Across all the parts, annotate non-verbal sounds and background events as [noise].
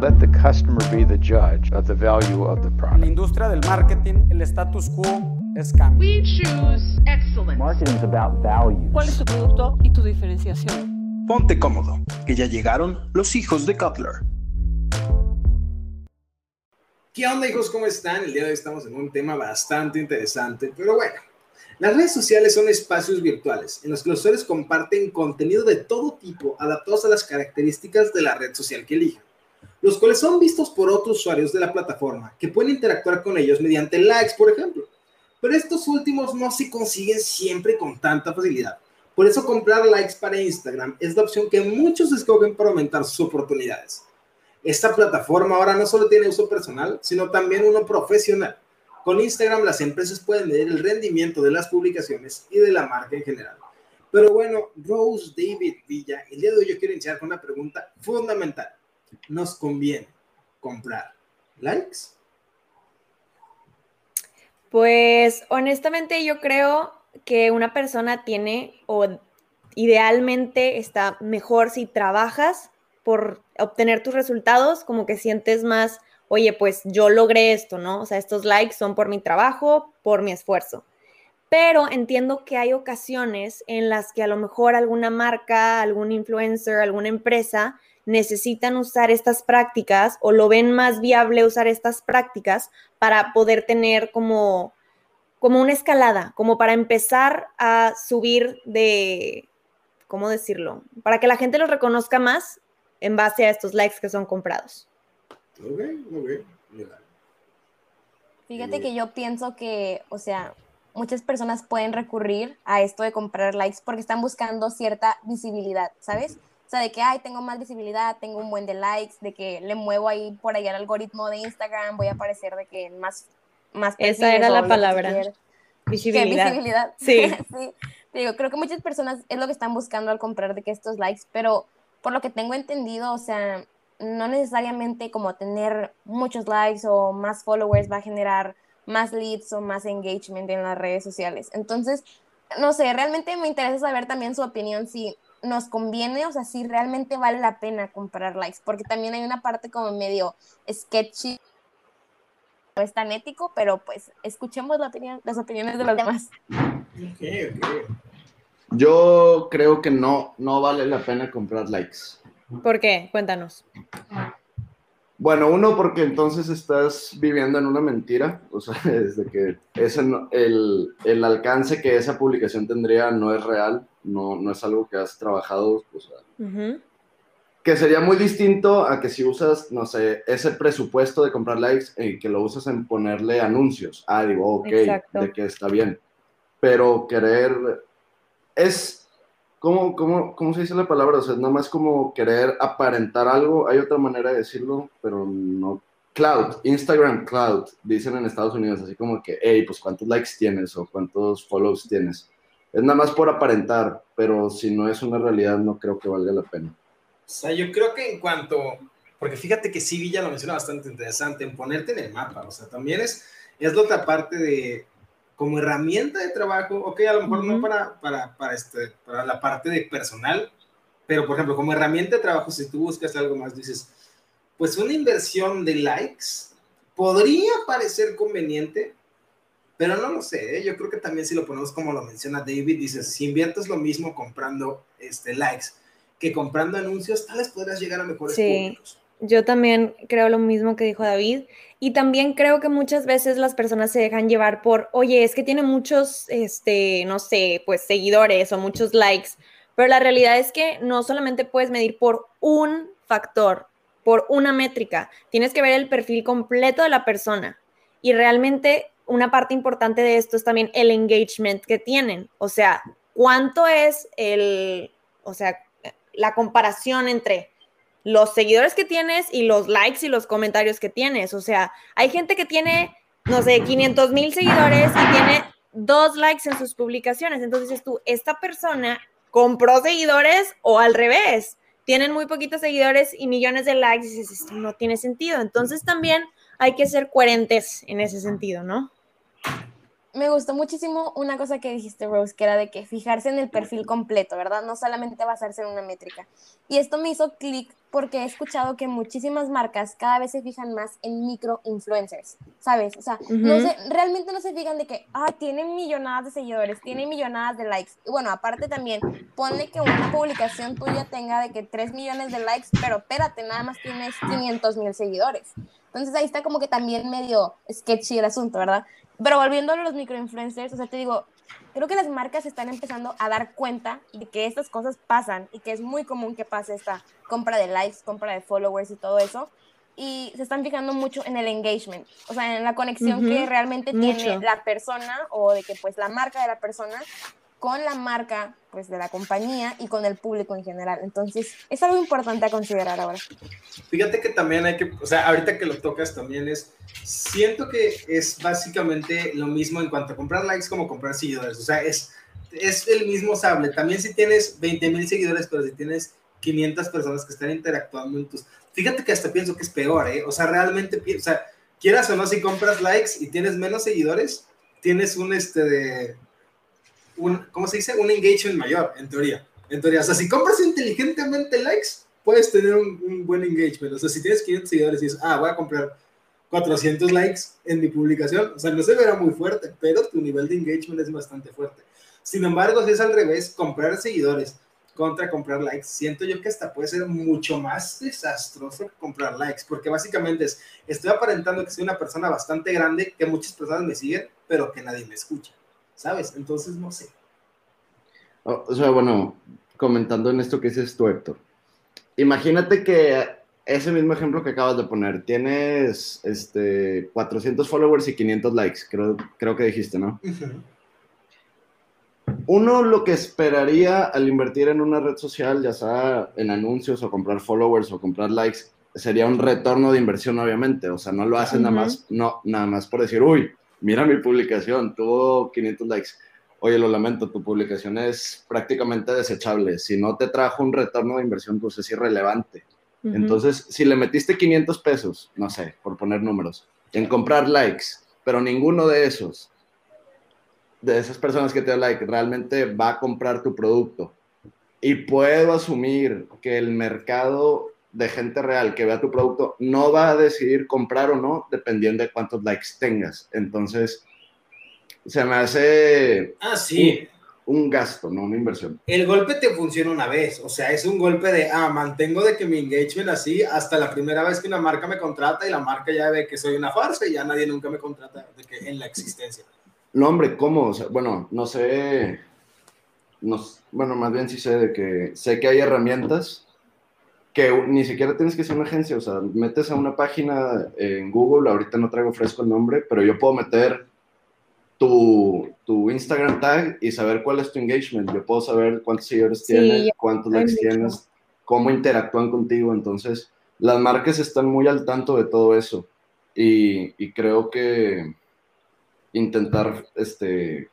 Let the customer be the judge of the value of the En la product. industria del marketing, el status quo es cambio. We choose excellence. Marketing is about value. ¿Cuál es tu producto y tu diferenciación? Ponte cómodo, que ya llegaron los hijos de Cutler. ¿Qué onda hijos? ¿Cómo están? El día de hoy estamos en un tema bastante interesante, pero bueno, las redes sociales son espacios virtuales en los que los usuarios comparten contenido de todo tipo adaptados a las características de la red social que elijan, los cuales son vistos por otros usuarios de la plataforma que pueden interactuar con ellos mediante likes, por ejemplo. Pero estos últimos no se consiguen siempre con tanta facilidad. Por eso comprar likes para Instagram es la opción que muchos escogen para aumentar sus oportunidades. Esta plataforma ahora no solo tiene uso personal, sino también uno profesional. Con Instagram las empresas pueden medir el rendimiento de las publicaciones y de la marca en general. Pero bueno, Rose David Villa, el día de hoy yo quiero iniciar con una pregunta fundamental. ¿Nos conviene comprar likes? Pues honestamente yo creo que una persona tiene o idealmente está mejor si trabajas por obtener tus resultados, como que sientes más, oye, pues yo logré esto, ¿no? O sea, estos likes son por mi trabajo, por mi esfuerzo. Pero entiendo que hay ocasiones en las que a lo mejor alguna marca, algún influencer, alguna empresa necesitan usar estas prácticas o lo ven más viable usar estas prácticas para poder tener como, como una escalada, como para empezar a subir de, ¿cómo decirlo? Para que la gente los reconozca más en base a estos likes que son comprados. Ok, ok. mira. Fíjate que yo pienso que, o sea, muchas personas pueden recurrir a esto de comprar likes porque están buscando cierta visibilidad, ¿sabes? O sea, de que, ay, tengo más visibilidad, tengo un buen de likes, de que le muevo ahí por ahí al algoritmo de Instagram, voy a aparecer de que más, más Esa era la palabra. quiera. ¿Qué Visibilidad. visibilidad? [laughs] Sí. sí. Te digo, creo que muchas personas es lo que están buscando al comprar de que estos likes, pero por lo que tengo entendido, o sea, no necesariamente como tener muchos likes o más followers va a generar más leads o más engagement en las redes sociales. Entonces, no sé, realmente me interesa saber también su opinión si nos conviene, o sea, si realmente vale la pena comprar likes, porque también hay una parte como medio sketchy, no es tan ético, pero pues escuchemos la opinión, las opiniones de los demás. Yo creo que no, no vale la pena comprar likes. ¿Por qué? Cuéntanos. Bueno, uno, porque entonces estás viviendo en una mentira, o sea, [laughs] desde que ese no- el, el alcance que esa publicación tendría no es real, no, no es algo que has trabajado, o sea, Ujú. que sería muy distinto a que si usas, no sé, ese presupuesto de comprar likes y que lo usas en ponerle anuncios. Ah, digo, ok, Exacto. de que está bien. Pero querer es, ¿cómo, cómo, cómo se dice la palabra? O sea, nada más como querer aparentar algo. Hay otra manera de decirlo, pero no. Cloud, Instagram Cloud, dicen en Estados Unidos, así como que, hey, pues cuántos likes tienes o cuántos follows tienes. Es nada más por aparentar, pero si no es una realidad, no creo que valga la pena. O sea, yo creo que en cuanto, porque fíjate que sí, Villa lo menciona bastante interesante, en ponerte en el mapa, o sea, también es, es la otra parte de, como herramienta de trabajo, ok, a lo mejor no para, para, para, este, para la parte de personal, pero por ejemplo, como herramienta de trabajo, si tú buscas algo más, dices, pues una inversión de likes podría parecer conveniente, pero no lo sé, ¿eh? yo creo que también si lo ponemos como lo menciona David, dices, si inviertes lo mismo comprando este, likes que comprando anuncios, tal vez podrás llegar a mejores Sí. públicos. Yo también creo lo mismo que dijo David. Y también creo que muchas veces las personas se dejan llevar por, oye, es que tiene muchos, este, no sé, pues seguidores o muchos likes. Pero la realidad es que no solamente puedes medir por un factor, por una métrica. Tienes que ver el perfil completo de la persona. Y realmente una parte importante de esto es también el engagement que tienen. O sea, cuánto es el, o sea, la comparación entre los seguidores que tienes y los likes y los comentarios que tienes. O sea, hay gente que tiene, no sé, 500 mil seguidores y tiene dos likes en sus publicaciones. Entonces dices tú, esta persona compró seguidores o al revés. Tienen muy poquitos seguidores y millones de likes dices, esto no tiene sentido. Entonces también hay que ser coherentes en ese sentido, ¿no? Me gustó muchísimo una cosa que dijiste, Rose, que era de que fijarse en el perfil completo, ¿verdad? No solamente basarse en una métrica. Y esto me hizo clic porque he escuchado que muchísimas marcas cada vez se fijan más en micro influencers, ¿sabes? O sea, no realmente no se fijan de que, ah, tienen millonadas de seguidores, tienen millonadas de likes. Y bueno, aparte también, ponle que una publicación tuya tenga de que 3 millones de likes, pero espérate, nada más tienes 500 mil seguidores. Entonces ahí está como que también medio sketchy el asunto, ¿verdad? Pero volviendo a los microinfluencers, o sea, te digo, creo que las marcas están empezando a dar cuenta de que estas cosas pasan y que es muy común que pase esta compra de likes, compra de followers y todo eso. Y se están fijando mucho en el engagement, o sea, en la conexión que realmente tiene la persona o de que pues la marca de la persona con la marca pues de la compañía y con el público en general. Entonces, es algo importante a considerar ahora. Fíjate que también hay que, o sea, ahorita que lo tocas también es, siento que es básicamente lo mismo en cuanto a comprar likes como comprar seguidores. O sea, es, es el mismo sable. También si tienes 20 mil seguidores, pero si tienes 500 personas que están interactuando en tus... Fíjate que hasta pienso que es peor, ¿eh? O sea, realmente, o sea, quieras o no, si compras likes y tienes menos seguidores, tienes un, este, de un, ¿cómo se dice? Un engagement mayor, en teoría. En teoría, o sea, si compras inteligentemente likes, puedes tener un, buen engagement. O sea, si tienes 500 seguidores y dices, ah, voy a comprar 400 likes en mi publicación, o sea, no se verá muy fuerte, pero tu nivel de engagement es bastante fuerte. Sin embargo, si es al revés, comprar seguidores contra comprar likes, siento yo que hasta puede ser mucho más desastroso comprar likes, porque básicamente es, estoy aparentando que soy una persona bastante grande, que muchas personas me siguen, pero que nadie me escucha. ¿Sabes? Entonces, no sé. O sea, bueno, comentando en esto que dices tú, Héctor. Imagínate que ese mismo ejemplo que acabas de poner, tienes este, 400 followers y 500 likes, creo, creo que dijiste, ¿no? Uno lo que esperaría al invertir en una red social, ya sea en anuncios o comprar followers o comprar likes, sería un retorno de inversión, obviamente. O sea, no lo hacen nada más, no, nada más por decir, uy, mira mi publicación, tuvo 500 likes. Oye, lo lamento, tu publicación es prácticamente desechable. Si no te trajo un retorno de inversión, pues es irrelevante. Entonces, si le metiste 500 pesos, no sé, por poner números, en comprar likes, pero ninguno de esos, de esas personas que te dan like, realmente va a comprar tu producto. Y puedo asumir que el mercado de gente real que vea tu producto no va a decidir comprar o no dependiendo de cuántos likes tengas. Entonces, se me hace ah, sí. un, gasto, no una inversión. El golpe te funciona una vez, o sea, es un golpe de, ah, mantengo de que mi engagement así hasta la primera vez que una marca me contrata y la marca ya ve que soy una farsa y ya nadie nunca me contrata de que, en la existencia. No, hombre, ¿cómo? O sea, bueno, no sé, no, bueno, más bien sí sé de que sé que hay herramientas que ni siquiera tienes que ser una agencia, o sea, metes a una página en Google, ahorita no traigo fresco el nombre, pero yo puedo meter tu, tu Instagram tag y saber cuál es tu engagement, yo puedo saber cuántos seguidores tienes, cuántos likes tienes, cómo interactúan contigo, entonces las marcas están muy al tanto de todo eso. Y, y creo que intentar este,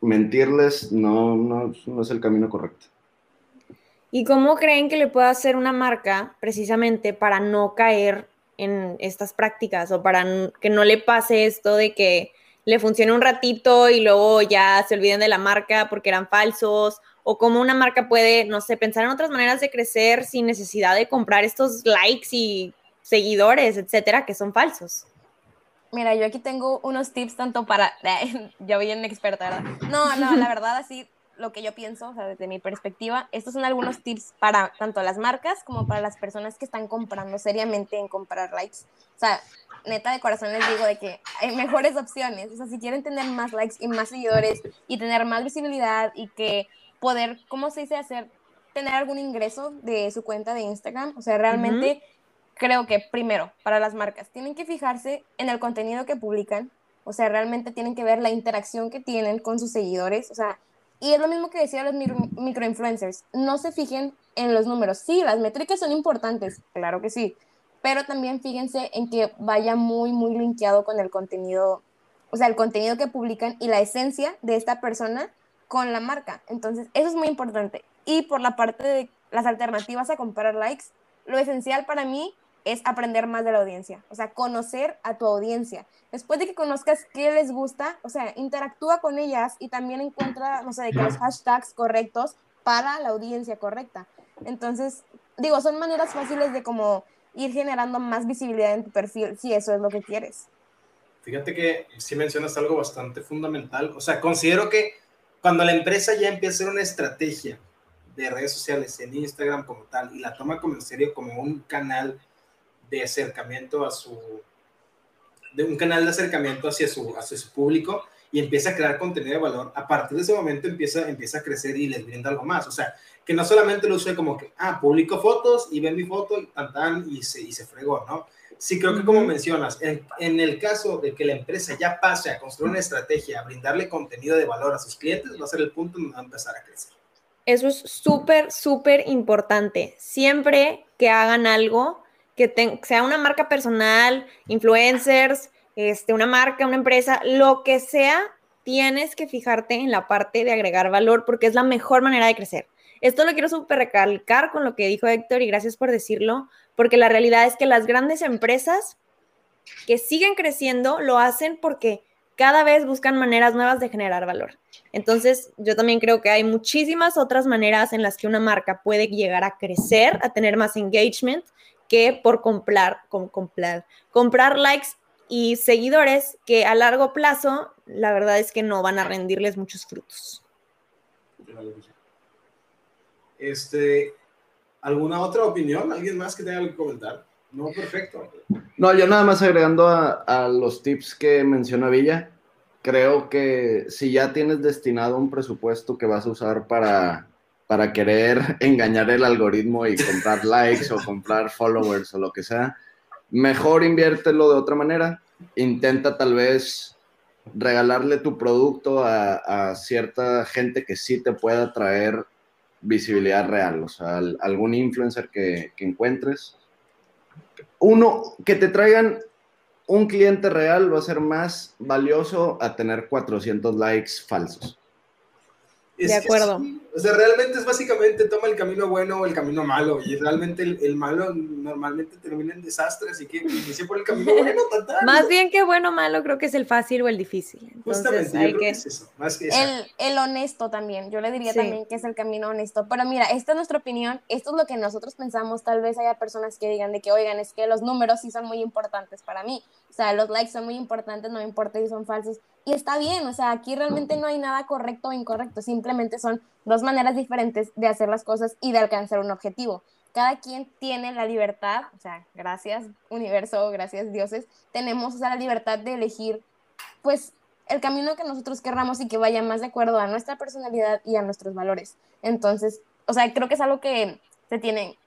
mentirles no, no, no es el camino correcto. ¿Y cómo creen que le puede hacer una marca precisamente para no caer en estas prácticas o para que no le pase esto de que le funcione un ratito y luego ya se olviden de la marca porque eran falsos? O cómo una marca puede, no sé, pensar en otras maneras de crecer sin necesidad de comprar estos likes y seguidores, etcétera, que son falsos. Mira, yo aquí tengo unos tips tanto para, [laughs] yo bien experta, ¿verdad? No, no, la verdad así lo que yo pienso, o sea, desde mi perspectiva, estos son algunos tips para tanto las marcas como para las personas que están comprando seriamente en comprar likes. O sea, neta de corazón les digo de que hay mejores opciones. O sea, si quieren tener más likes y más seguidores y tener más visibilidad y que poder, ¿cómo se dice? Hacer, tener algún ingreso de su cuenta de Instagram. O sea, realmente creo que primero, para las marcas, tienen que fijarse en el contenido que publican. O sea, realmente tienen que ver la interacción que tienen con sus seguidores. O sea, y es lo mismo que decía los microinfluencers, no se fijen en los números. Sí, las métricas son importantes, claro que sí, pero también fíjense en que vaya muy, muy linkeado con el contenido, o sea, el contenido que publican y la esencia de esta persona con la marca. Entonces, eso es muy importante. Y por la parte de las alternativas a comprar likes, lo esencial para mí es aprender más de la audiencia, o sea, conocer a tu audiencia. Después de que conozcas qué les gusta, o sea, interactúa con ellas y también encuentra, no sé, de los hashtags correctos para la audiencia correcta. Entonces, digo, son maneras fáciles de como ir generando más visibilidad en tu perfil, si eso es lo que quieres. Fíjate que sí mencionas algo bastante fundamental. O sea, considero que cuando la empresa ya empieza una estrategia de redes sociales en Instagram como tal y la toma como en serio como un canal de acercamiento a su de un canal de acercamiento hacia su, hacia su público y empieza a crear contenido de valor, a partir de ese momento empieza, empieza a crecer y les brinda algo más. O sea, que no solamente lo use como que, ah, publico fotos y ven mi foto y tan, y se, y se fregó, ¿no? Sí, creo que como mencionas, en, en, el caso de que la empresa ya pase a construir una estrategia, a brindarle contenido de valor a sus clientes, va a ser el punto donde va a empezar a crecer. Eso es súper, súper importante. Siempre que hagan algo, que sea una marca personal, influencers, este, una marca, una empresa, lo que sea, tienes que fijarte en la parte de agregar valor porque es la mejor manera de crecer. Esto lo quiero súper recalcar con lo que dijo Héctor y gracias por decirlo, porque la realidad es que las grandes empresas que siguen creciendo lo hacen porque cada vez buscan maneras nuevas de generar valor. Entonces, yo también creo que hay muchísimas otras maneras en las que una marca puede llegar a crecer, a tener más engagement, que por comprar, comprar, comprar likes y seguidores que a largo plazo, la verdad es que no van a rendirles muchos frutos. Este, ¿Alguna otra opinión? ¿Alguien más que tenga que comentar? No, perfecto. No, yo nada más agregando a, los tips que menciona Villa, creo que si ya tienes destinado un presupuesto que vas a usar para, para querer [laughs] engañar el algoritmo y comprar [laughs] likes o comprar followers o lo que sea, mejor inviértelo de otra manera. Intenta tal vez regalarle tu producto a, a cierta gente que sí te pueda traer visibilidad real, o sea, algún influencer que, que encuentres. Uno, que te traigan un cliente real va a ser más valioso a tener 400 likes falsos de acuerdo. o sea, realmente es básicamente toma el camino bueno o el camino malo. Y realmente el, malo normalmente termina en desastre, así que inicia por el camino [laughs] bueno. Más bien que bueno o malo, creo que es el fácil o el difícil. Justamente, hay que... es eso, más que el, el, honesto también, yo le diría también que es el camino honesto. Pero mira, esta es nuestra opinión, esto es lo que nosotros pensamos. Tal vez haya personas que digan de que, oigan, es que los números sí son muy importantes para mí. O sea, los likes son muy importantes, no me importa si son falsos y está bien, o sea, aquí realmente no hay nada correcto o incorrecto, simplemente son dos maneras diferentes de hacer las cosas y de alcanzar un objetivo. Cada quien tiene la libertad, o sea, gracias universo, gracias dioses, tenemos la libertad de elegir, pues, el camino que nosotros querramos y que vaya más de acuerdo a nuestra personalidad y a nuestros valores. Entonces, o sea, creo que es algo que se tiene,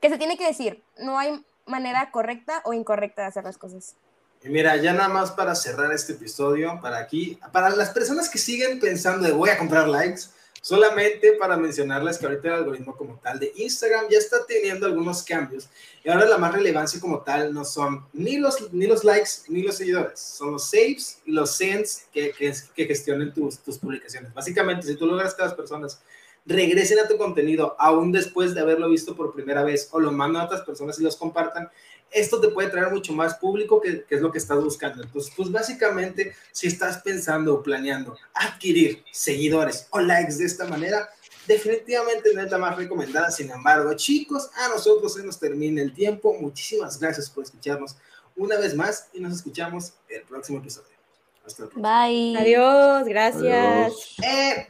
que se tiene que decir, no hay manera correcta o incorrecta de hacer las cosas. Y mira, ya nada más para cerrar este episodio, para aquí, para las personas que siguen pensando de voy a comprar likes, solamente para mencionarles que ahorita el algoritmo como tal de Instagram ya está teniendo algunos cambios y ahora la más relevancia como tal no son ni los, ni los likes ni los seguidores, son los saves y los sends que, que, que gestionen tus, tus publicaciones. Básicamente, si tú logras que las personas regresen a tu contenido aún después de haberlo visto por primera vez o lo mandan a otras personas y los compartan, esto te puede traer mucho más público que, es lo que estás buscando. Entonces, pues básicamente, si estás pensando o planeando adquirir seguidores o likes de esta manera, definitivamente no es la más recomendada. Sin embargo, chicos, a nosotros se nos termina el tiempo. Muchísimas gracias por escucharnos una vez más y nos escuchamos el próximo episodio. Hasta luego. Bye. Adiós, gracias. Eh,